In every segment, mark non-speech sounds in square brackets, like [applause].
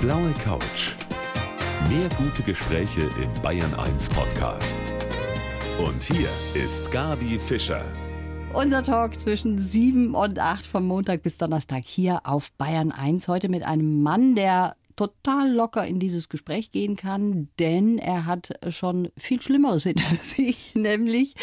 blaue Couch. Mehr gute Gespräche im Bayern 1 Podcast. Und hier ist Gabi Fischer. Unser Talk zwischen 7 und 8 vom Montag bis Donnerstag hier auf Bayern 1. Heute mit einem Mann, der total locker in dieses Gespräch gehen kann, denn er hat schon viel Schlimmeres [laughs] hinter sich, nämlich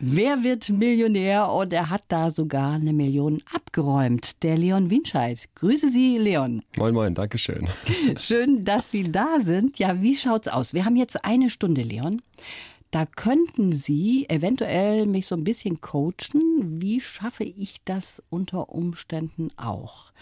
wer wird Millionär und er hat da sogar eine Million abgeräumt. Der Leon Winscheid. Grüße Sie, Leon. Moin, moin, danke schön. [laughs] Schön, dass Sie da sind. Ja, wie schaut's aus? Wir haben jetzt eine Stunde, Leon. Da könnten Sie eventuell mich so ein bisschen coachen. Wie schaffe ich das unter Umständen auch?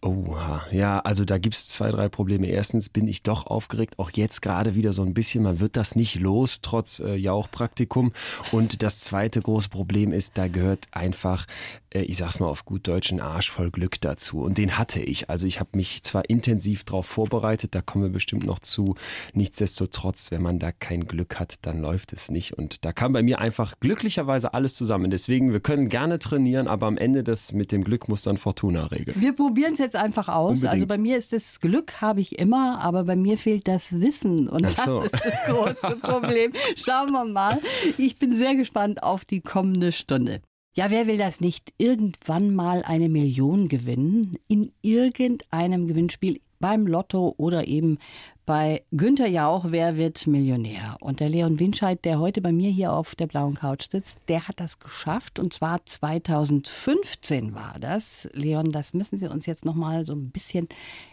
Oha, ja, also da gibt's zwei, drei Probleme. Erstens bin ich doch aufgeregt, auch jetzt gerade wieder so ein bisschen. Man wird das nicht los, trotz äh, Jauchpraktikum. Und das zweite große Problem ist, da gehört einfach, äh, ich sag's mal auf gut Deutsch, ein Arsch voll Glück dazu. Und den hatte ich. Also ich habe mich zwar intensiv darauf vorbereitet, da kommen wir bestimmt noch zu. Nichtsdestotrotz, wenn man da kein Glück hat, dann läuft es nicht. Und da kam bei mir einfach glücklicherweise alles zusammen. Deswegen, wir können gerne trainieren, aber am Ende das mit dem Glück muss dann Fortuna regeln. Wir probieren es jetzt einfach aus. Unbedingt. Also bei mir ist das Glück habe ich immer, aber bei mir fehlt das Wissen und so. das ist das große Problem. [laughs] Schauen wir mal. Ich bin sehr gespannt auf die kommende Stunde. Ja, wer will das nicht? Irgendwann mal eine Million gewinnen in irgendeinem Gewinnspiel beim Lotto oder eben bei Günther Jauch, wer wird Millionär? Und der Leon Winscheid, der heute bei mir hier auf der blauen Couch sitzt, der hat das geschafft und zwar 2015 war das. Leon, das müssen Sie uns jetzt noch mal so ein bisschen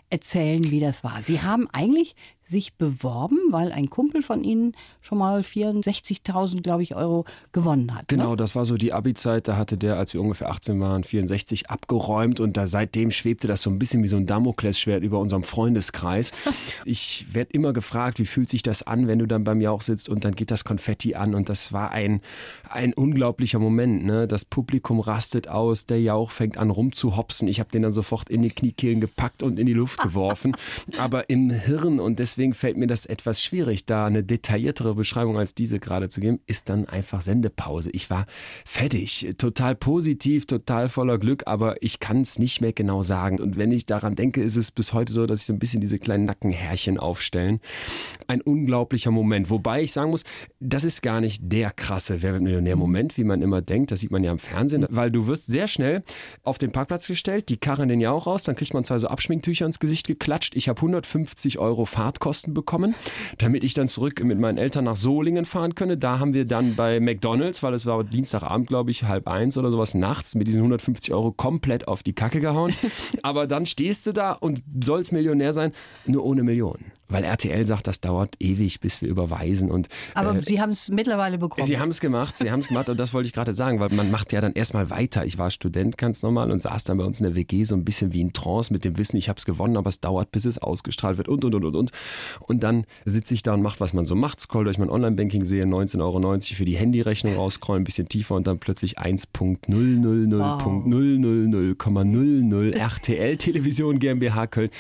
erzählen, wie das war. Sie haben eigentlich sich beworben, weil ein Kumpel von Ihnen schon mal 64.000, glaube ich, Euro gewonnen hat. Genau, Ne? das war so die Abi-Zeit. Da hatte der, als wir ungefähr 18 waren, 64 abgeräumt und da seitdem schwebte das so ein bisschen wie so ein Damoklesschwert über unserem Freundeskreis. [laughs] Ich werde immer gefragt, wie fühlt sich das an, wenn du dann beim Jauch sitzt und dann geht das Konfetti an und das war ein, ein unglaublicher Moment. Ne? Das Publikum rastet aus, der Jauch fängt an rumzuhopsen. Ich habe den dann sofort in die Kniekehlen gepackt und in die Luft geworfen. Aber im Hirn und deswegen fällt mir das etwas schwierig, da eine detailliertere Beschreibung als diese gerade zu geben, ist dann einfach Sendepause. Ich war fertig, total positiv, total voller Glück, aber ich kann es nicht mehr genau sagen. Und wenn ich daran denke, ist es bis heute so, dass ich so ein bisschen diese kleinen Nackenhärchen aufstellen. Ein unglaublicher Moment. Wobei ich sagen muss, das ist gar nicht der krasse Wer wird Millionär-Moment, wie man immer denkt. Das sieht man ja im Fernsehen, weil du wirst sehr schnell auf den Parkplatz gestellt, die karren den ja auch raus, dann kriegt man zwei so Abschminktücher ins Gesicht geklatscht. Ich habe 150 Euro Fahrtkosten bekommen, damit ich dann zurück mit meinen Eltern nach Solingen fahren könne. Da haben wir dann bei McDonalds, weil es war Dienstagabend, glaube ich, halb eins oder sowas nachts, mit diesen 150 Euro komplett auf die Kacke gehauen. [laughs] Aber dann stehst du da und sollst Millionär sein, nur ohne Millionen. Weil RTL sagt, das dauert ewig, bis wir überweisen. Und, Aber äh, Sie haben es mittlerweile bekommen. Sie haben es gemacht, Sie haben es gemacht und das wollte ich gerade sagen, weil man macht ja dann erstmal weiter. Ich war Student ganz normal und saß dann bei uns in der WG so ein bisschen wie in Trance mit dem Wissen, ich habe es gewonnen, aber es dauert, bis es ausgestrahlt wird und und und und und. Und dann sitze ich da und mache, was man so macht, scroll durch mein Online-Banking, sehe 19,90 Euro für die Handyrechnung rausscrollen, ein bisschen tiefer und dann plötzlich 1.000,000,00 RTL Television GmbH Köln.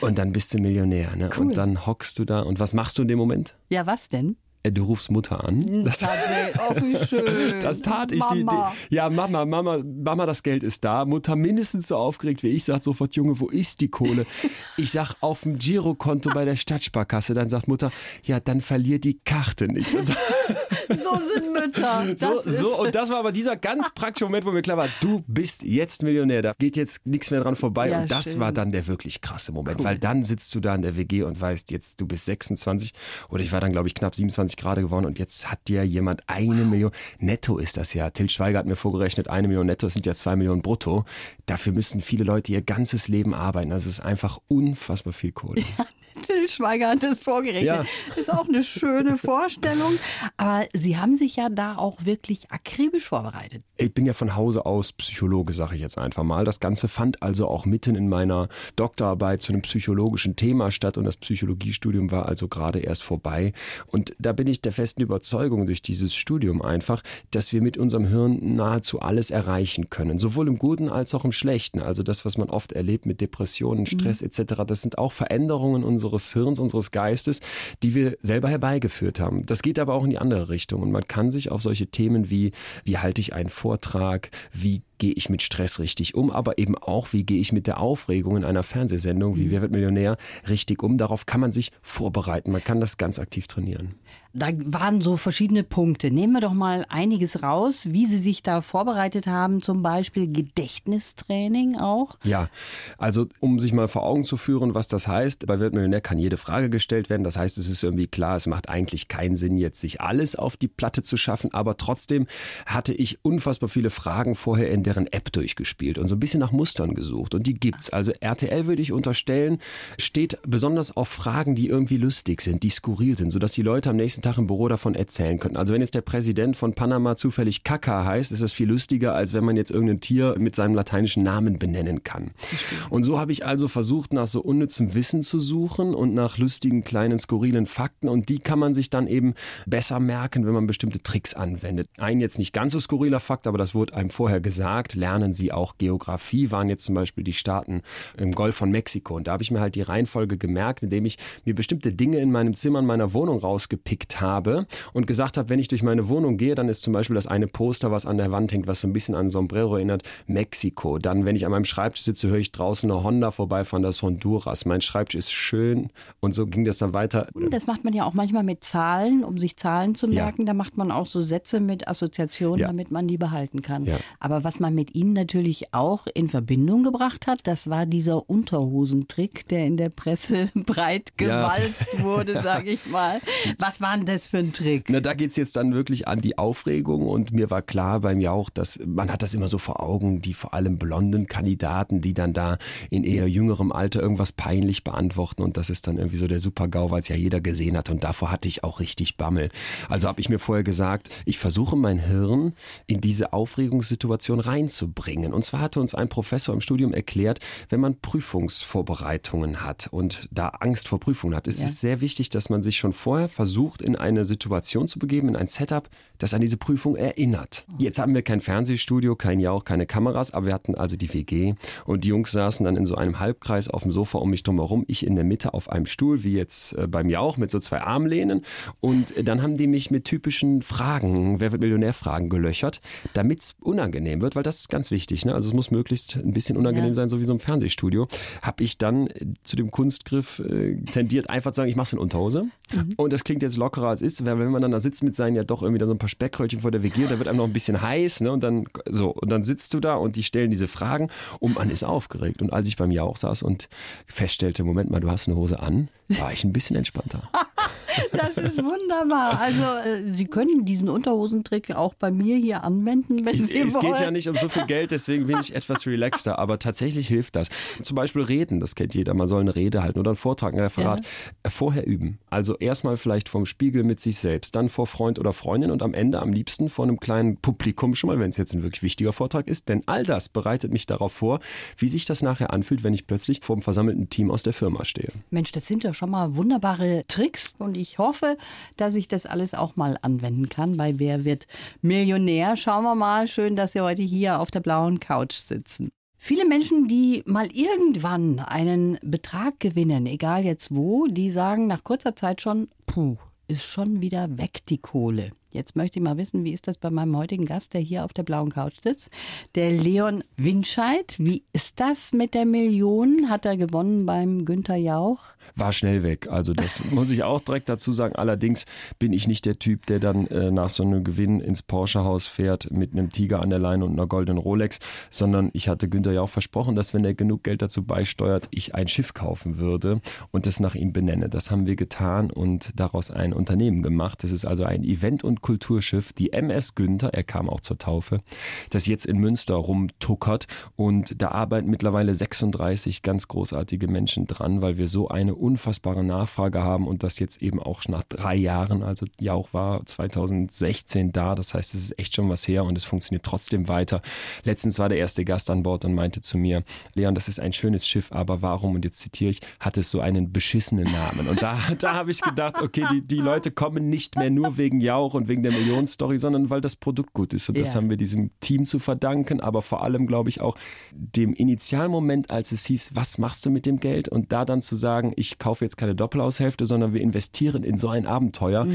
Und dann bist du Millionär, ne? Cool. Und dann hockst du da und was machst du in dem Moment? ja, was denn? Äh, Du rufst Mutter an. Das, Tatsächlich. Oh, wie schön. [laughs] das tat ich. Die, Mama. die, ja, Mama, Mama, Mama, das Geld ist da. Mutter mindestens so aufgeregt wie ich, sagt sofort, Junge, wo ist die Kohle? Ich sag, auf dem Girokonto bei der Stadtsparkasse. Dann sagt Mutter, ja, dann verlier die Karte nicht. So sind Mütter. [laughs] so, Das ist so, und das war aber dieser ganz praktische Moment, wo mir klar war, du bist jetzt Millionär. Da geht jetzt nichts mehr dran vorbei. Ja, und das schön. war dann der wirklich krasse Moment, weil dann sitzt du da in der WG und weißt, jetzt du bist 26 oder ich war dann, glaube ich, knapp 27 Grad geworden und jetzt hat dir jemand eine Million. Netto ist das ja. Till Schweiger hat mir vorgerechnet, eine Million netto sind ja zwei Millionen brutto. Dafür müssen viele Leute ihr ganzes Leben arbeiten. Das ist einfach unfassbar viel Kohle. [laughs] Till Schweiger hat das vorgerechnet. Ja. Ist auch eine schöne Vorstellung. Aber Sie haben sich ja da auch wirklich akribisch vorbereitet. Ich bin ja von Hause aus Psychologe, sage ich jetzt einfach mal. Das Ganze fand also auch mitten in meiner Doktorarbeit zu einem psychologischen Thema statt und das Psychologiestudium war also gerade erst vorbei. Und da bin ich der festen Überzeugung durch dieses Studium einfach, dass wir mit unserem Hirn nahezu alles erreichen können. Sowohl im Guten als auch im Schlechten. Also das, was man oft erlebt mit Depressionen, Stress etc., das sind auch Veränderungen unseres Hirns, unseres Geistes, die wir selber herbeigeführt haben. Das geht aber auch in die andere Richtung und man kann sich auf solche Themen wie, wie halte ich einen Vortrag, wie gehe ich mit Stress richtig um, aber eben auch, wie gehe ich mit der Aufregung in einer Fernsehsendung wie mhm. Wer wird Millionär richtig um. Darauf kann man sich vorbereiten. Man kann das ganz aktiv trainieren. Da waren so verschiedene Punkte. Nehmen wir doch mal einiges raus, wie Sie sich da vorbereitet haben, zum Beispiel Gedächtnistraining auch. Ja, also um sich mal vor Augen zu führen, was das heißt, bei Weltmillionär kann jede Frage gestellt werden. Das heißt, es ist irgendwie klar, es macht eigentlich keinen Sinn, jetzt sich alles auf die Platte zu schaffen, aber trotzdem hatte ich unfassbar viele Fragen vorher in deren App durchgespielt und so ein bisschen nach Mustern gesucht. Und die gibt's. Also RTL würde ich unterstellen, steht besonders auf Fragen, die irgendwie lustig sind, die skurril sind, sodass die Leute am nächsten Tag im Büro davon erzählen könnten. Also wenn jetzt der Präsident von Panama zufällig Kaka heißt, ist das viel lustiger, als wenn man jetzt irgendein Tier mit seinem lateinischen Namen benennen kann. Und so habe ich also versucht, nach so unnützem Wissen zu suchen und nach lustigen, kleinen, skurrilen Fakten. Und die kann man sich dann eben besser merken, wenn man bestimmte Tricks anwendet. Ein jetzt nicht ganz so skurriler Fakt, aber das wurde einem vorher gesagt. Lernen Sie auch Geografie, waren jetzt zum Beispiel die Staaten im Golf von Mexiko. Und da habe ich mir halt die Reihenfolge gemerkt, indem ich mir bestimmte Dinge in meinem Zimmer, in meiner Wohnung rausgepickt habe und gesagt habe, wenn ich durch meine Wohnung gehe, dann ist zum Beispiel das eine Poster, was an der Wand hängt, was so ein bisschen an Sombrero erinnert, Mexiko. Dann, wenn ich an meinem Schreibtisch sitze, höre ich draußen eine Honda vorbeifahren, das Honduras. Mein Schreibtisch ist schön und so ging das dann weiter. Das macht man ja auch manchmal mit Zahlen, um sich Zahlen zu merken. Ja. Da macht man auch so Sätze mit Assoziationen, ja. damit man die behalten kann. Ja. Aber was man mit Ihnen natürlich auch in Verbindung gebracht hat, das war dieser Unterhosentrick, der in der Presse [laughs] breit gewalzt wurde, [laughs] sage ich mal. Was waren denn das für ein Trick? Na, da geht es jetzt dann wirklich an die Aufregung und mir war klar beim Jauch, dass man hat das immer so vor Augen, die vor allem blonden Kandidaten, die dann da in eher jüngerem Alter irgendwas peinlich beantworten und das ist dann irgendwie so der Super-GAU, weil es ja jeder gesehen hat und davor hatte ich auch richtig Bammel. Also habe ich mir vorher gesagt, ich versuche mein Hirn in diese Aufregungssituation reinzubringen. Und zwar hatte uns ein Professor im Studium erklärt, wenn man Prüfungsvorbereitungen hat und da Angst vor Prüfungen hat, ist ja. es sehr wichtig, dass man sich schon vorher versucht, in in eine Situation zu begeben, in ein Setup, das an diese Prüfung erinnert. Jetzt haben wir kein Fernsehstudio, kein Jauch, keine Kameras, aber wir hatten also die WG und die Jungs saßen dann in so einem Halbkreis auf dem Sofa um mich drumherum, ich in der Mitte auf einem Stuhl, wie jetzt äh, beim Jauch mit so zwei Armlehnen und äh, dann haben die mich mit typischen Fragen, wer wird Millionär-Fragen gelöchert, damit es unangenehm wird, weil das ist ganz wichtig, ne? also es muss möglichst ein bisschen unangenehm ja. sein, so wie so ein Fernsehstudio, habe ich dann äh, zu dem Kunstgriff äh, tendiert, einfach zu sagen, ich mache es in Unterhose mhm. und das klingt jetzt lockerer als ist, weil wenn man dann da sitzt mit seinen ja doch irgendwie da so ein paar Speckröllchen vor der WG, da wird einem noch ein bisschen heiß, ne? Und dann so, und dann sitzt du da und die stellen diese Fragen und man ist aufgeregt. Und als ich beim Jauch saß und feststellte, Moment mal, du hast eine Hose an, war ich ein bisschen entspannter. Das ist wunderbar. Also äh, Sie können diesen Unterhosentrick auch bei mir hier anwenden, wenn Sie es wollen. Es geht ja nicht um so viel Geld, deswegen bin ich [laughs] etwas relaxter. Aber tatsächlich hilft das. Zum Beispiel Reden, das kennt jeder. Man soll eine Rede halten oder einen Vortrag, ein Referat. Ja. Vorher üben. Also erstmal vielleicht vom Spiegel mit sich selbst, dann vor Freund oder Freundin und am Ende am liebsten vor einem kleinen Publikum schon mal, wenn es jetzt ein wirklich wichtiger Vortrag ist. Denn all das bereitet mich darauf vor, wie sich das nachher anfühlt, wenn ich plötzlich vor einem versammelten Team aus der Firma stehe. Mensch, das sind ja schon mal wunderbare Tricks und ich hoffe, dass ich das alles auch mal anwenden kann bei Wer wird Millionär. Schauen wir mal. Schön, dass Sie heute hier auf der blauen Couch sitzen. Viele Menschen, die mal irgendwann einen Betrag gewinnen, egal jetzt wo, die sagen nach kurzer Zeit schon, puh, ist schon wieder weg die Kohle. Jetzt möchte ich mal wissen, wie ist das bei meinem heutigen Gast, der hier auf der blauen Couch sitzt, der Leon Winscheid. Wie ist das mit der Million? Hat er gewonnen beim Günther Jauch? War schnell weg. Also das [laughs] muss ich auch direkt dazu sagen. Allerdings bin ich nicht der Typ, der dann äh, nach so einem Gewinn ins Porsche-Haus fährt mit einem Tiger an der Leine und einer goldenen Rolex, sondern ich hatte Günther Jauch versprochen, dass wenn er genug Geld dazu beisteuert, ich ein Schiff kaufen würde und das nach ihm benenne. Das haben wir getan und daraus ein Unternehmen gemacht. Das ist also ein Event- und Kulturschiff, die MS Günther, er kam auch zur Taufe, das jetzt in Münster rumtuckert und da arbeiten mittlerweile 36 ganz großartige Menschen dran, weil wir so eine unfassbare Nachfrage haben und das jetzt eben auch nach drei Jahren, also Jauch war 2016 da, das heißt, es ist echt schon was her und es funktioniert trotzdem weiter. Letztens war der erste Gast an Bord und meinte zu mir, Leon, das ist ein schönes Schiff, aber warum, und jetzt zitiere ich, hat es so einen beschissenen Namen? Und da, [laughs] da habe ich gedacht, okay, die, die Leute kommen nicht mehr nur wegen Jauch und wegen wegen der Millionenstory, sondern weil das Produkt gut ist. Und das Ja. haben wir diesem Team zu verdanken, aber vor allem, glaube ich, auch dem Initialmoment, als es hieß, was machst du mit dem Geld? Und da dann zu sagen, ich kaufe jetzt keine Doppelhaushälfte, sondern wir investieren in so ein Abenteuer,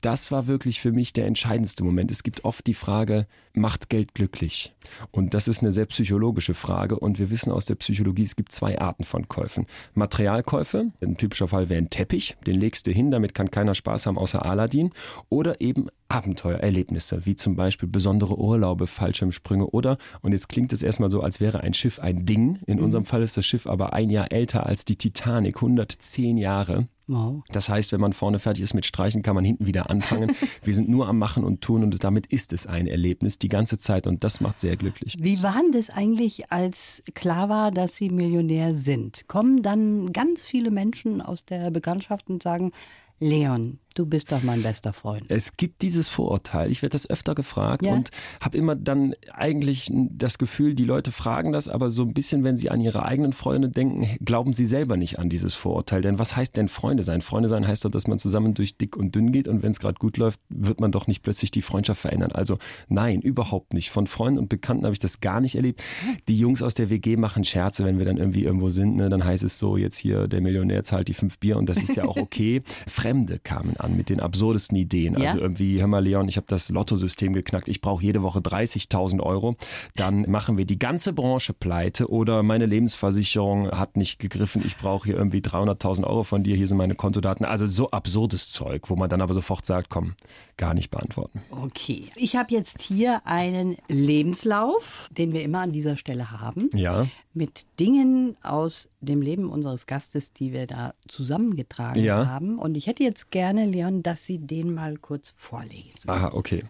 das war wirklich für mich der entscheidendste Moment. Es gibt oft die Frage, macht Geld glücklich? Und das ist eine sehr psychologische Frage. Und wir wissen aus der Psychologie, es gibt zwei Arten von Käufen. Materialkäufe, ein typischer Fall wäre ein Teppich, den legst du hin, damit kann keiner Spaß haben außer Aladdin. Oder eben Abenteuererlebnisse, wie zum Beispiel besondere Urlaube, Fallschirmsprünge oder, und jetzt klingt es erstmal so, als wäre ein Schiff ein Ding. In unserem Fall ist das Schiff aber ein Jahr älter als die Titanic, 110 Jahre. Wow. Das heißt, wenn man vorne fertig ist mit Streichen, kann man hinten wieder anfangen. [laughs] Wir sind nur am Machen und Tun und damit ist es ein Erlebnis die ganze Zeit und das macht sehr glücklich. Wie war denn das eigentlich, als klar war, dass Sie Millionär sind? Kommen dann ganz viele Menschen aus der Bekanntschaft und sagen, Leon, du bist doch mein bester Freund. Es gibt dieses Vorurteil. Ich werde das öfter gefragt Ja? und habe immer dann eigentlich das Gefühl, die Leute fragen das, aber so ein bisschen, wenn sie an ihre eigenen Freunde denken, glauben sie selber nicht an dieses Vorurteil. Denn was heißt denn Freunde sein? Freunde sein heißt doch, dass man zusammen durch dick und dünn geht und wenn es gerade gut läuft, wird man doch nicht plötzlich die Freundschaft verändern. Also nein, überhaupt nicht. Von Freunden und Bekannten habe ich das gar nicht erlebt. Die Jungs aus der WG machen Scherze, wenn wir dann irgendwie irgendwo sind. Ne? Dann heißt es so, jetzt hier der Millionär zahlt die fünf Bier und das ist ja auch okay. [laughs] Fremde kamen an mit den absurdesten Ideen. Ja? Also irgendwie, hör mal Leon, ich habe das Lottosystem geknackt, ich brauche jede Woche 30.000 Euro. Dann machen wir die ganze Branche pleite oder meine Lebensversicherung hat nicht gegriffen, ich brauche hier irgendwie 300.000 Euro von dir, hier sind meine Kontodaten. Also so absurdes Zeug, wo man dann aber sofort sagt, komm, gar nicht beantworten. Okay. Ich habe jetzt hier einen Lebenslauf, den wir immer an dieser Stelle haben, Ja. mit Dingen aus dem Leben unseres Gastes, die wir da zusammengetragen Ja. haben. Und ich hätte jetzt gerne, Leon, dass Sie den mal kurz vorlesen. Aha, okay.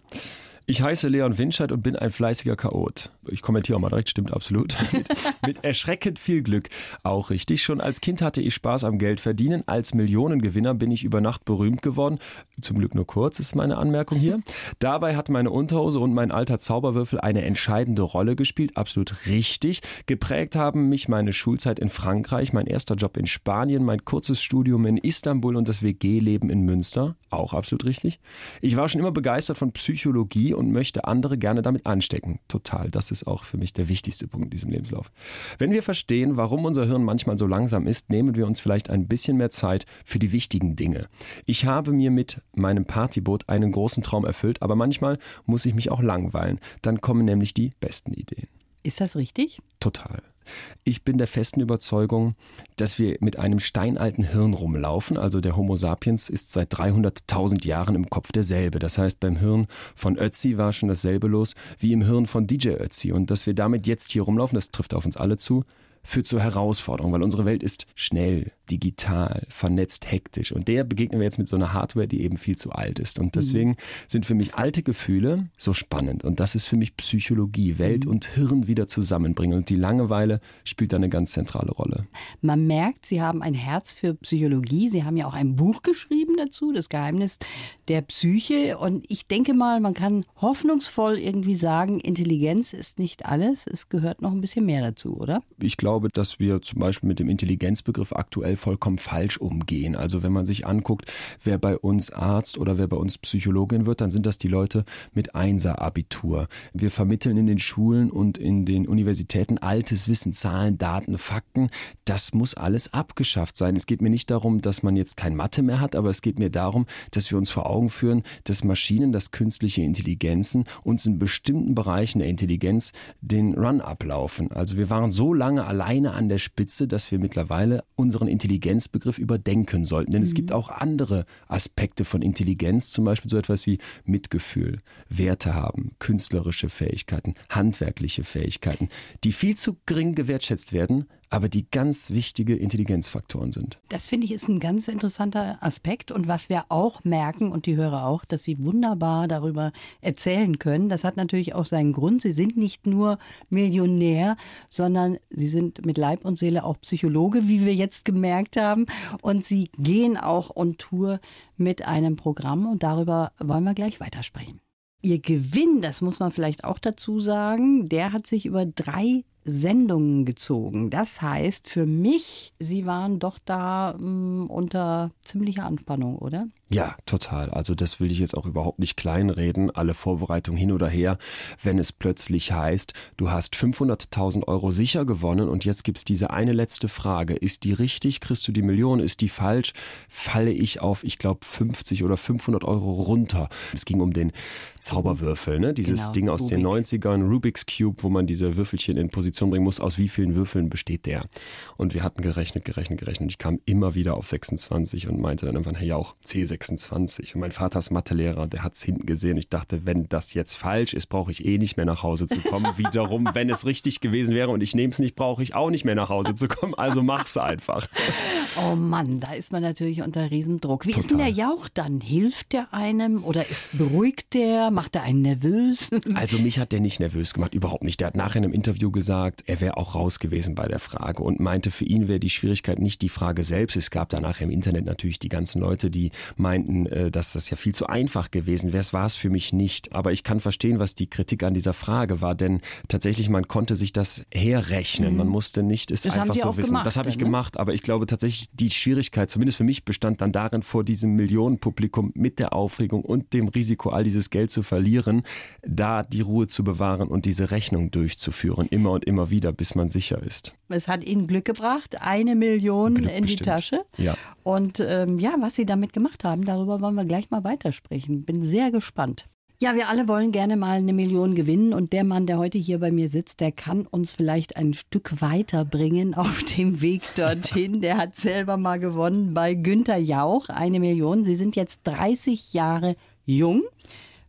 Ich heiße Leon Winscheid und bin ein fleißiger Chaot. Ich kommentiere auch mal direkt, stimmt absolut. mit, [laughs] mit erschreckend viel Glück. Auch richtig. Schon als Kind hatte ich Spaß am Geld verdienen. Als Millionengewinner bin ich über Nacht berühmt geworden. Zum Glück nur kurz ist meine Anmerkung hier. [laughs] Dabei hat meine Unterhose und mein alter Zauberwürfel eine entscheidende Rolle gespielt. Absolut richtig. Geprägt haben mich meine Schulzeit in Frankreich, mein erster Job in Spanien, mein kurzes Studium in Istanbul und das WG-Leben in Münster. Auch absolut richtig. Ich war schon immer begeistert von Psychologie und möchte andere gerne damit anstecken. Total. Das ist auch für mich der wichtigste Punkt in diesem Lebenslauf. Wenn wir verstehen, warum unser Hirn manchmal so langsam ist, nehmen wir uns vielleicht ein bisschen mehr Zeit für die wichtigen Dinge. Ich habe mir mit meinem Partyboot einen großen Traum erfüllt, aber manchmal muss ich mich auch langweilen. Dann kommen nämlich die besten Ideen. Ist das richtig? Total. Ich bin der festen Überzeugung, dass wir mit einem steinalten Hirn rumlaufen. Also der Homo sapiens ist seit 300.000 Jahren im Kopf derselbe. Das heißt, beim Hirn von Ötzi war schon dasselbe los wie im Hirn von DJ Ötzi. Und dass wir damit jetzt hier rumlaufen, das trifft auf uns alle zu, führt zur Herausforderung, weil unsere Welt ist schnell, digital, vernetzt, hektisch. Und der begegnen wir jetzt mit so einer Hardware, die eben viel zu alt ist. Und deswegen sind für mich alte Gefühle so spannend. Und das ist für mich Psychologie, Welt und Hirn wieder zusammenbringen. Und die Langeweile spielt da eine ganz zentrale Rolle. Man merkt, Sie haben ein Herz für Psychologie. Sie haben ja auch ein Buch geschrieben dazu, Das Geheimnis der Psyche. Und ich denke mal, man kann hoffnungsvoll irgendwie sagen, Intelligenz ist nicht alles. Es gehört noch ein bisschen mehr dazu, oder? Ich glaube, dass wir zum Beispiel mit dem Intelligenzbegriff aktuell vollkommen falsch umgehen. Also wenn man sich anguckt, wer bei uns Arzt oder wer bei uns Psychologin wird, dann sind das die Leute mit Einser-Abitur. Wir vermitteln in den Schulen und in den Universitäten altes Wissen, Zahlen, Daten, Fakten. Das muss alles abgeschafft sein. Es geht mir nicht darum, dass man jetzt kein Mathe mehr hat, aber es geht mir darum, dass wir uns vor Augen führen, dass Maschinen, dass künstliche Intelligenzen uns in bestimmten Bereichen der Intelligenz den Run ablaufen. Also wir waren so lange alleine an der Spitze, dass wir mittlerweile unseren Intelligenzbegriff überdenken sollten. Denn es gibt auch andere Aspekte von Intelligenz, zum Beispiel so etwas wie Mitgefühl, Werte haben, künstlerische Fähigkeiten, handwerkliche Fähigkeiten, die viel zu gering gewertschätzt werden, aber die ganz wichtige Intelligenzfaktoren sind. Das finde ich ist ein ganz interessanter Aspekt. Und was wir auch merken und die Hörer auch, dass sie wunderbar darüber erzählen können, das hat natürlich auch seinen Grund. Sie sind nicht nur Millionär, sondern sie sind mit Leib und Seele auch Psychologe, wie wir jetzt gemerkt haben. Und sie gehen auch on Tour mit einem Programm und darüber wollen wir gleich weitersprechen. Ihr Gewinn, das muss man vielleicht auch dazu sagen, der hat sich über drei Sendungen gezogen. Das heißt für mich, Sie waren doch da mh, unter ziemlicher Anspannung, oder? Ja, total. Also das will ich jetzt auch überhaupt nicht kleinreden. Alle Vorbereitungen hin oder her, wenn es plötzlich heißt, du hast 500.000 Euro sicher gewonnen und jetzt gibt's diese eine letzte Frage. Ist die richtig? Kriegst du die Million? Ist die falsch? Falle ich auf, ich glaube, 50 oder 500 Euro runter. Es ging um den Zauberwürfel, ne? dieses Genau, Ding aus Rubik. den 90ern, Rubik's Cube, wo man diese Würfelchen in Position bringen muss. Aus wie vielen Würfeln besteht der? Und wir hatten gerechnet, gerechnet, gerechnet. Ich kam immer wieder auf 26 und meinte dann irgendwann, hey, auch C26. Und mein Vater ist Mathelehrer, der hat's hinten gesehen. Ich dachte, wenn das jetzt falsch ist, brauche ich eh nicht mehr nach Hause zu kommen. [laughs] Wiederum, wenn es richtig gewesen wäre und ich nehme es nicht, brauche ich auch nicht mehr nach Hause zu kommen. Also mach's einfach. [laughs] Oh Mann, da ist man natürlich unter Riesendruck. Wie ist denn der Total. Jauch dann? Hilft der einem oder ist beruhigt der? Macht er einen nervös? [laughs] Also mich hat der nicht nervös gemacht, überhaupt nicht. Der hat nachher in einem Interview gesagt, er wäre auch raus gewesen bei der Frage und meinte, für ihn wäre die Schwierigkeit nicht die Frage selbst. Es gab danach im Internet natürlich die ganzen Leute, die meinten, äh, dass das ja viel zu einfach gewesen wäre. Es war es für mich nicht. Aber ich kann verstehen, was die Kritik an dieser Frage war, denn tatsächlich, man konnte sich das herrechnen. Man musste nicht es Mhm. Das einfach so wissen. gemacht das habe ich ne? gemacht, aber ich glaube tatsächlich, die Schwierigkeit, zumindest für mich, bestand dann darin, vor diesem Millionenpublikum mit der Aufregung und dem Risiko, all dieses Geld zu verlieren, da die Ruhe zu bewahren und diese Rechnung durchzuführen, immer und immer wieder, bis man sicher ist. Es hat Ihnen Glück gebracht, eine Million Glück in die bestimmt. Tasche. Ja. Und ähm, ja, was Sie damit gemacht haben, darüber wollen wir gleich mal weitersprechen. Bin sehr gespannt. Ja, wir alle wollen gerne mal eine Million gewinnen und der Mann, der heute hier bei mir sitzt, der kann uns vielleicht ein Stück weiterbringen auf dem Weg dorthin. Der hat selber mal gewonnen bei Günther Jauch, eine Million. Sie sind jetzt 30 Jahre jung,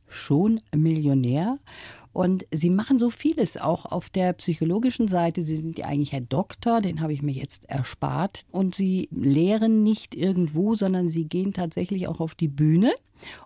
schon Millionär. Und Sie machen so vieles auch auf der psychologischen Seite. Sie sind ja eigentlich Herr Doktor, den habe ich mir jetzt erspart. Und Sie lehren nicht irgendwo, sondern Sie gehen tatsächlich auch auf die Bühne,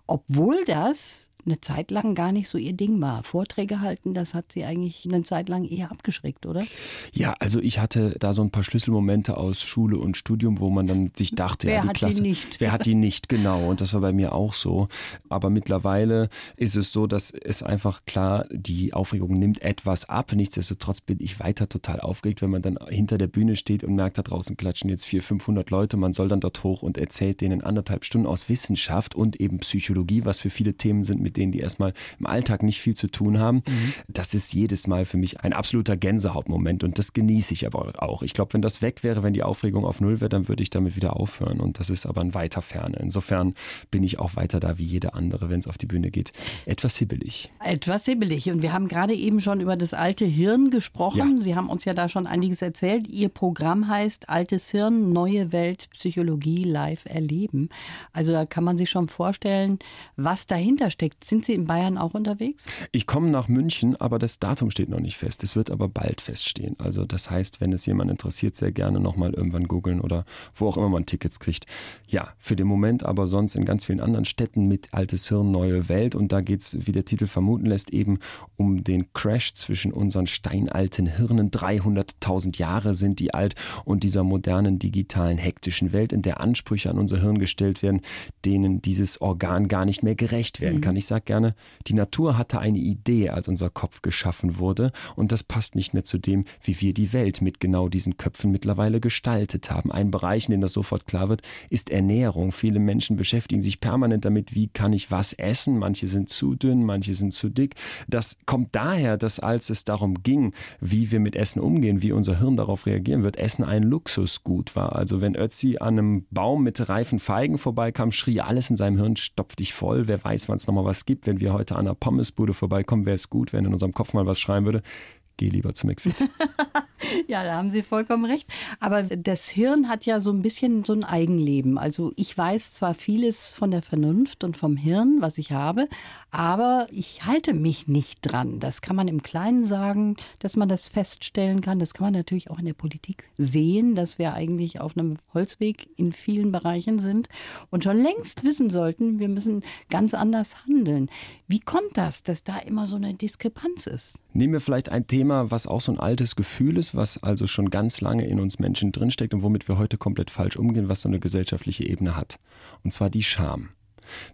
obwohl das eine Zeit lang gar nicht so ihr Ding war. Vorträge halten, das hat sie eigentlich eine Zeit lang eher abgeschreckt, oder? Ja, also ich hatte da so ein paar Schlüsselmomente aus Schule und Studium, wo man dann sich dachte, Wer ja, die hat die Klasse, nicht? wer hat die nicht, genau. Und das war bei mir auch so. Aber mittlerweile ist es so, dass es einfach klar, die Aufregung nimmt etwas ab. Nichtsdestotrotz bin ich weiter total aufgeregt, wenn man dann hinter der Bühne steht und merkt, da draußen klatschen jetzt 400, 500 Leute. Man soll dann dort hoch und erzählt denen anderthalb Stunden aus Wissenschaft und eben Psychologie, was für viele Themen sind, mit denen die erstmal im Alltag nicht viel zu tun haben. Das ist jedes Mal für mich ein absoluter Gänsehautmoment und das genieße ich aber auch. Ich glaube, wenn das weg wäre, wenn die Aufregung auf Null wäre, dann würde ich damit wieder aufhören und das ist aber ein weiter Ferne. Insofern bin ich auch weiter da wie jeder andere, wenn es auf die Bühne geht. Etwas hibbelig. Etwas hibbelig. Und wir haben gerade eben schon über das alte Hirn gesprochen. Sie haben uns ja da schon einiges erzählt. Ihr Programm heißt Altes Hirn, neue Welt, Psychologie live erleben. Also da kann man sich schon vorstellen, was dahinter steckt. Sind Sie in Bayern auch unterwegs? Ich komme nach München, aber das Datum steht noch nicht fest. Es wird aber bald feststehen. Also das heißt, wenn es jemand interessiert, sehr gerne nochmal irgendwann googeln oder wo auch immer man Tickets kriegt. Ja, für den Moment aber sonst in ganz vielen anderen Städten mit Altes Hirn, neue Welt. Und da geht's, wie der Titel vermuten lässt, eben um den Crash zwischen unseren steinalten Hirnen. 300.000 Jahre sind die alt und dieser modernen, digitalen, hektischen Welt, in der Ansprüche an unser Hirn gestellt werden, denen dieses Organ gar nicht mehr gerecht werden kann. Ich sage gerne, die Natur hatte eine Idee, als unser Kopf geschaffen wurde und das passt nicht mehr zu dem, wie wir die Welt mit genau diesen Köpfen mittlerweile gestaltet haben. Ein Bereich, in dem das sofort klar wird, ist Ernährung. Viele Menschen beschäftigen sich permanent damit, wie kann ich was essen. Manche sind zu dünn, manche sind zu dick. Das kommt daher, dass als es darum ging, wie wir mit Essen umgehen, wie unser Hirn darauf reagieren wird, Essen ein Luxusgut war. Also wenn Ötzi an einem Baum mit reifen Feigen vorbeikam, schrie alles in seinem Hirn, stopf dich voll. Wer weiß, wann es nochmal was gibt. Wenn wir heute an einer Pommesbude vorbeikommen, wäre es gut, wenn in unserem Kopf mal was schreien würde. Geh lieber zu McFit. [laughs] [laughs] Ja, da haben Sie vollkommen recht. Aber das Hirn hat ja so ein bisschen so ein Eigenleben. Also ich weiß zwar vieles von der Vernunft und vom Hirn, was ich habe, aber ich halte mich nicht dran. Das kann man im Kleinen sagen, dass man das feststellen kann. Das kann man natürlich auch in der Politik sehen, dass wir eigentlich auf einem Holzweg in vielen Bereichen sind und schon längst wissen sollten, wir müssen ganz anders handeln. Wie kommt das, dass da immer so eine Diskrepanz ist? Nehmen wir vielleicht ein Thema, was auch so ein altes Gefühl ist, was also schon ganz lange in uns Menschen drinsteckt und womit wir heute komplett falsch umgehen, was so eine gesellschaftliche Ebene hat. Und zwar die Scham.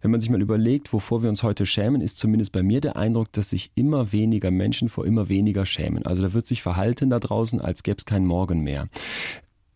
Wenn man sich mal überlegt, wovor wir uns heute schämen, ist zumindest bei mir der Eindruck, dass sich immer weniger Menschen vor immer weniger schämen. Also da wird sich verhalten da draußen, als gäbe es keinen Morgen mehr.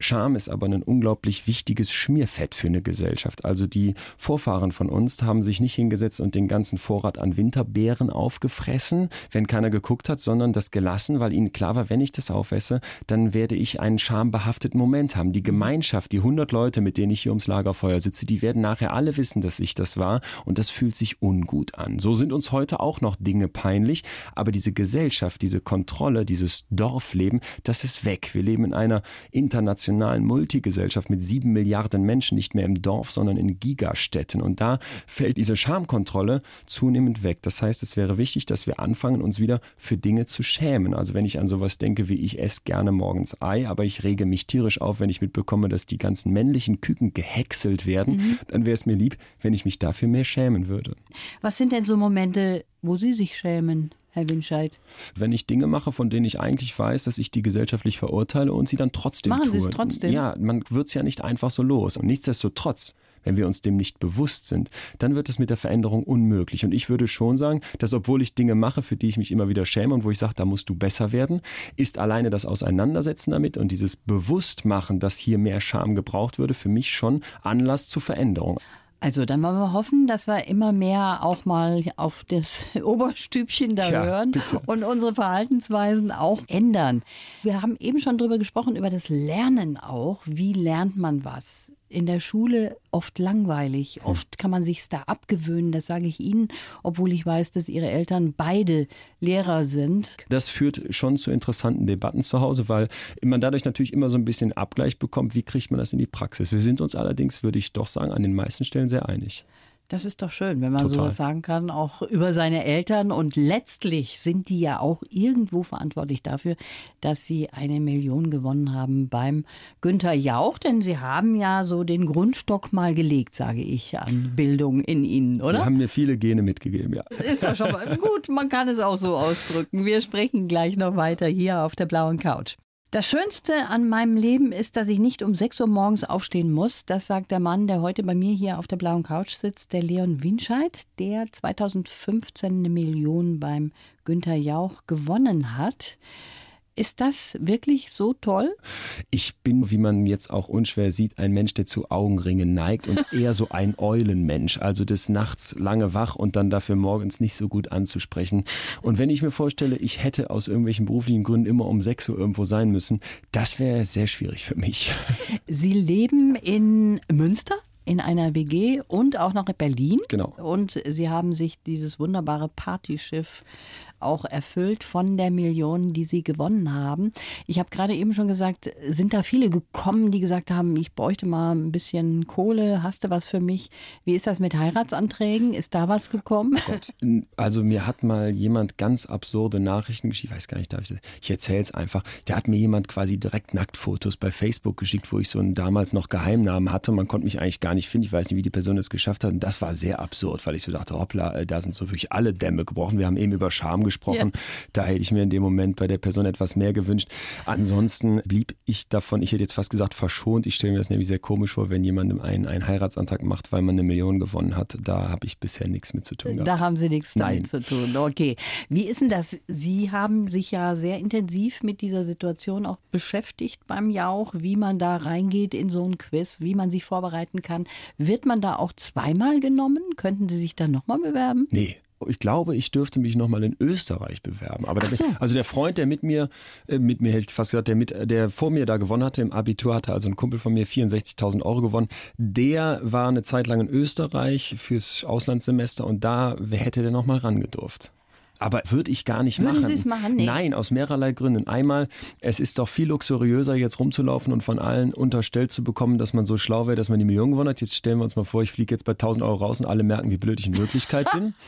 Scham ist aber ein unglaublich wichtiges Schmierfett für eine Gesellschaft. Also die Vorfahren von uns haben sich nicht hingesetzt und den ganzen Vorrat an Winterbeeren aufgefressen, wenn keiner geguckt hat, sondern das gelassen, weil ihnen klar war, wenn ich das aufesse, dann werde ich einen schambehafteten Moment haben. Die Gemeinschaft, die 100 Leute, mit denen ich hier ums Lagerfeuer sitze, die werden nachher alle wissen, dass ich das war und das fühlt sich ungut an. So sind uns heute auch noch Dinge peinlich, aber diese Gesellschaft, diese Kontrolle, dieses Dorfleben, das ist weg. Wir leben in einer internationalen Multigesellschaft mit sieben Milliarden Menschen, nicht mehr im Dorf, sondern in Gigastädten. Und da fällt diese Schamkontrolle zunehmend weg. Das heißt, es wäre wichtig, dass wir anfangen, uns wieder für Dinge zu schämen. Also wenn ich an sowas denke, wie ich esse gerne morgens Ei, aber ich rege mich tierisch auf, wenn ich mitbekomme, dass die ganzen männlichen Küken gehäckselt werden, mhm. dann wäre es mir lieb, wenn ich mich dafür mehr schämen würde. Was sind denn so Momente, wo Sie sich schämen? Herr Winscheid? Wenn ich Dinge mache, von denen ich eigentlich weiß, dass ich die gesellschaftlich verurteile und sie dann trotzdem Machen tue. Sie es trotzdem? Ja, man wird es ja nicht einfach so los. Und nichtsdestotrotz, wenn wir uns dem nicht bewusst sind, dann wird es mit der Veränderung unmöglich. Und ich würde schon sagen, dass obwohl ich Dinge mache, für die ich mich immer wieder schäme und wo ich sage, da musst du besser werden, ist alleine das Auseinandersetzen damit und dieses Bewusstmachen, dass hier mehr Scham gebraucht würde, für mich schon Anlass zur Veränderung. Also dann wollen wir hoffen, dass wir immer mehr auch mal auf das [laughs] Oberstübchen da ja, hören bitte. und unsere Verhaltensweisen auch ändern. Wir haben eben schon drüber gesprochen, über das Lernen auch. Wie lernt man was? In der Schule oft langweilig. Hm. Oft kann man sich da abgewöhnen. Das sage ich Ihnen, obwohl ich weiß, dass Ihre Eltern beide Lehrer sind. Das führt schon zu interessanten Debatten zu Hause, weil man dadurch natürlich immer so ein bisschen Abgleich bekommt. Wie kriegt man das in die Praxis? Wir sind uns allerdings, würde ich doch sagen, an den meisten Stellen sehr einig. Das ist doch schön, wenn man Total. sowas sagen kann, auch über seine Eltern. Und letztlich sind die ja auch irgendwo verantwortlich dafür, dass sie eine Million gewonnen haben beim Günther Jauch. Denn sie haben ja so den Grundstock mal gelegt, sage ich, an Bildung in ihnen, oder? Sie haben mir viele Gene mitgegeben, ja. Ist doch schon mal [laughs] gut, man kann es auch so ausdrücken. Wir sprechen gleich noch weiter hier auf der blauen Couch. Das Schönste an meinem Leben ist, dass ich nicht um 6 Uhr morgens aufstehen muss. Das sagt der Mann, der heute bei mir hier auf der blauen Couch sitzt, der Leon Winscheid, der 2015 eine Million beim Günther Jauch gewonnen hat. Ist das wirklich so toll? Ich bin, wie man jetzt auch unschwer sieht, ein Mensch, der zu Augenringen neigt und eher so ein Eulenmensch. Also des Nachts lange wach und dann dafür morgens nicht so gut anzusprechen. Und wenn ich mir vorstelle, ich hätte aus irgendwelchen beruflichen Gründen immer um 6 Uhr irgendwo sein müssen, das wäre sehr schwierig für mich. Sie leben in Münster? in einer WG und auch noch in Berlin. Genau. Und Sie haben sich dieses wunderbare Partyschiff auch erfüllt von der Million, die sie gewonnen haben. Ich habe gerade eben schon gesagt, sind da viele gekommen, die gesagt haben, ich bräuchte mal ein bisschen Kohle, hast du was für mich? Wie ist das mit Heiratsanträgen? Ist da was gekommen? Oh also mir hat mal jemand ganz absurde Nachrichten geschickt, ich weiß gar nicht, darf ich das? Ich erzähle es einfach. Da hat mir jemand quasi direkt Nacktfotos bei Facebook geschickt, wo ich so einen damals noch Geheimnamen hatte. Man konnte mich eigentlich gar nicht finden. Ich weiß nicht, wie die Person es geschafft hat. Und das war sehr absurd, weil ich so dachte, hoppla, äh, da sind so wirklich alle Dämme gebrochen. Wir haben eben über Scham gesprochen gesprochen. Ja. Da hätte ich mir in dem Moment bei der Person etwas mehr gewünscht. Ansonsten blieb ich davon, ich hätte jetzt fast gesagt, verschont. Ich stelle mir das nämlich sehr komisch vor, wenn jemandem einen, einen Heiratsantrag macht, weil man eine Million gewonnen hat. Da habe ich bisher nichts mit zu tun gehabt. Da haben Sie nichts damit zu tun. Okay. Wie ist denn das? Sie haben sich ja sehr intensiv mit dieser Situation auch beschäftigt beim Jauch, wie man da reingeht in so ein Quiz, wie man sich vorbereiten kann. Wird man da auch zweimal genommen? Könnten Sie sich da nochmal bewerben? Nee, ich glaube, ich dürfte mich nochmal in Österreich bewerben. Aber so. also der Freund, der mit mir, äh, mit mir hätte ich fast gesagt, der, mit, der vor mir da gewonnen hatte, im Abitur hatte also ein Kumpel von mir 64.000 Euro gewonnen. Der war eine Zeit lang in Österreich fürs Auslandssemester und da hätte der nochmal rangedurft. Aber würde ich gar nicht Würden machen. Sie es machen? Nee. Nein, aus mehrerlei Gründen. Einmal, es ist doch viel luxuriöser, jetzt rumzulaufen und von allen unterstellt zu bekommen, dass man so schlau wäre, dass man die Million gewonnen hat. Jetzt stellen wir uns mal vor, ich fliege jetzt bei 1000 Euro raus und alle merken, wie blöd ich in Wirklichkeit bin. [laughs]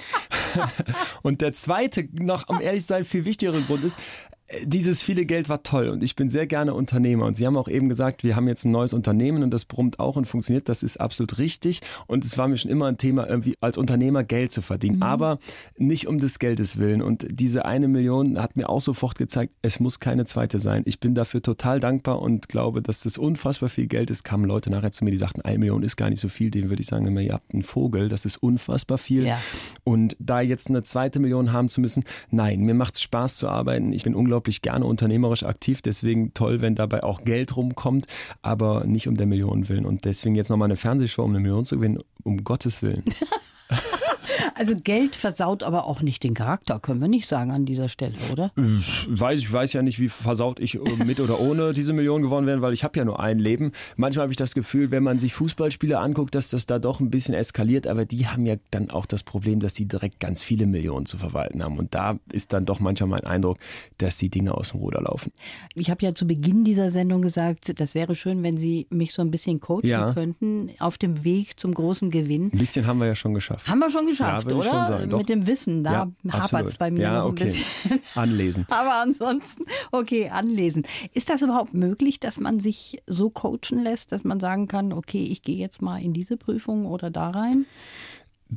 [laughs] und der zweite, noch um ehrlich zu sein, viel wichtigere Grund ist, dieses viele Geld war toll und ich bin sehr gerne Unternehmer. Und Sie haben auch eben gesagt, wir haben jetzt ein neues Unternehmen und das brummt auch und funktioniert. Das ist absolut richtig. Und es war mir schon immer ein Thema, irgendwie als Unternehmer Geld zu verdienen. Mhm. Aber nicht um des Geldes willen. Und diese eine Million hat mir auch sofort gezeigt, es muss keine zweite sein. Ich bin dafür total dankbar und glaube, dass das unfassbar viel Geld ist. Kamen Leute nachher zu mir, die sagten, eine Million ist gar nicht so viel. Dem würde ich sagen, immer, ihr habt einen Vogel. Das ist unfassbar viel. Ja. Und da jetzt eine zweite Million haben zu müssen, nein, mir macht es Spaß zu arbeiten. Ich bin unglaublich unglaublich gerne unternehmerisch aktiv, deswegen toll, wenn dabei auch Geld rumkommt, aber nicht um der Millionen willen. Und deswegen jetzt nochmal eine Fernsehshow, um eine Million zu gewinnen, um Gottes Willen. [laughs] Also Geld versaut aber auch nicht den Charakter, können wir nicht sagen an dieser Stelle, oder? Weiß, ich weiß ja nicht, wie versaut ich äh, mit oder ohne diese Millionen gewonnen werden, weil ich habe ja nur ein Leben. Manchmal habe ich das Gefühl, wenn man sich Fußballspiele anguckt, dass das da doch ein bisschen eskaliert, aber die haben ja dann auch das Problem, dass die direkt ganz viele Millionen zu verwalten haben. Und da ist dann doch manchmal mein Eindruck, dass die Dinge aus dem Ruder laufen. Ich habe ja zu Beginn dieser Sendung gesagt, das wäre schön, wenn Sie mich so ein bisschen coachen Ja. könnten auf dem Weg zum großen Gewinn. Ein bisschen haben wir ja schon geschafft. Haben wir schon geschafft, würde ich oder? Mit dem Wissen, da Ja, hapert es bei mir Ja, noch ein okay. bisschen. [laughs] Anlesen. [laughs] Aber ansonsten, okay, anlesen. Ist das überhaupt möglich, dass man sich so coachen lässt, dass man sagen kann, okay, ich gehe jetzt mal in diese Prüfung oder da rein?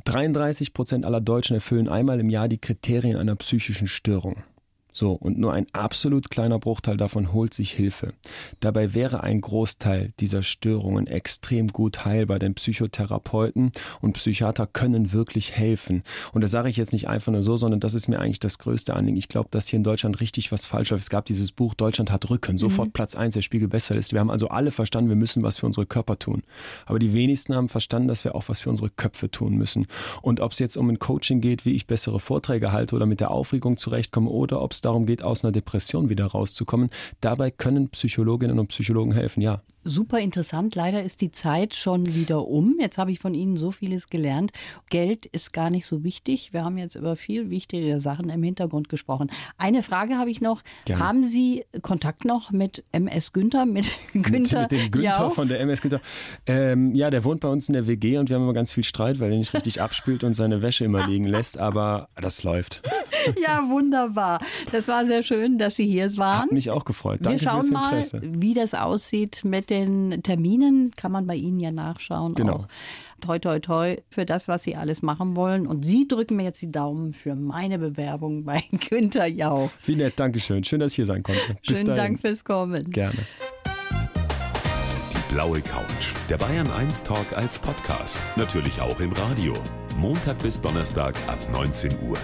33 Prozent aller Deutschen erfüllen einmal im Jahr die Kriterien einer psychischen Störung. So, und nur ein absolut kleiner Bruchteil davon holt sich Hilfe. Dabei wäre ein Großteil dieser Störungen extrem gut heilbar, denn Psychotherapeuten und Psychiater können wirklich helfen. Und das sage ich jetzt nicht einfach nur so, sondern das ist mir eigentlich das größte Anliegen. Ich glaube, dass hier in Deutschland richtig was falsch läuft. Es gab dieses Buch Deutschland hat Rücken, sofort Platz 1 der Spiegel-Bestsellerliste. Wir haben also alle verstanden, wir müssen was für unsere Körper tun. Aber die wenigsten haben verstanden, dass wir auch was für unsere Köpfe tun müssen. Und ob es jetzt um ein Coaching geht, wie ich bessere Vorträge halte oder mit der Aufregung zurechtkomme oder ob es darum geht, aus einer Depression wieder rauszukommen, dabei können Psychologinnen und Psychologen helfen, ja. Super interessant. Leider ist die Zeit schon wieder um. Jetzt habe ich von Ihnen so vieles gelernt. Geld ist gar nicht so wichtig. Wir haben jetzt über viel wichtigere Sachen im Hintergrund gesprochen. Eine Frage habe ich noch. Gerne. Haben Sie Kontakt noch mit MS Günther, mit [laughs] Günther? Mit, mit dem Günther von der MS Günther. Ähm, ja, der wohnt bei uns in der WG und wir haben immer ganz viel Streit, weil er nicht richtig abspült und seine Wäsche immer liegen lässt, aber das läuft. [laughs] Ja, wunderbar. Das war sehr schön, dass Sie hier waren. Hat mich auch gefreut. Wir Danke schauen fürs mal, wie das aussieht mit den Terminen. Kann man bei Ihnen ja nachschauen. Genau. Auch. Toi, toi, toi für das, was Sie alles machen wollen. Und Sie drücken mir jetzt die Daumen für meine Bewerbung bei [laughs] Günther Jauch. Wie nett, Dankeschön. Schön, dass ich hier sein konnte. Bis Schönen dahin. Dank fürs Kommen. Gerne. Die blaue Couch. Der Bayern 1 Talk als Podcast. Natürlich auch im Radio. Montag bis Donnerstag ab 19 Uhr.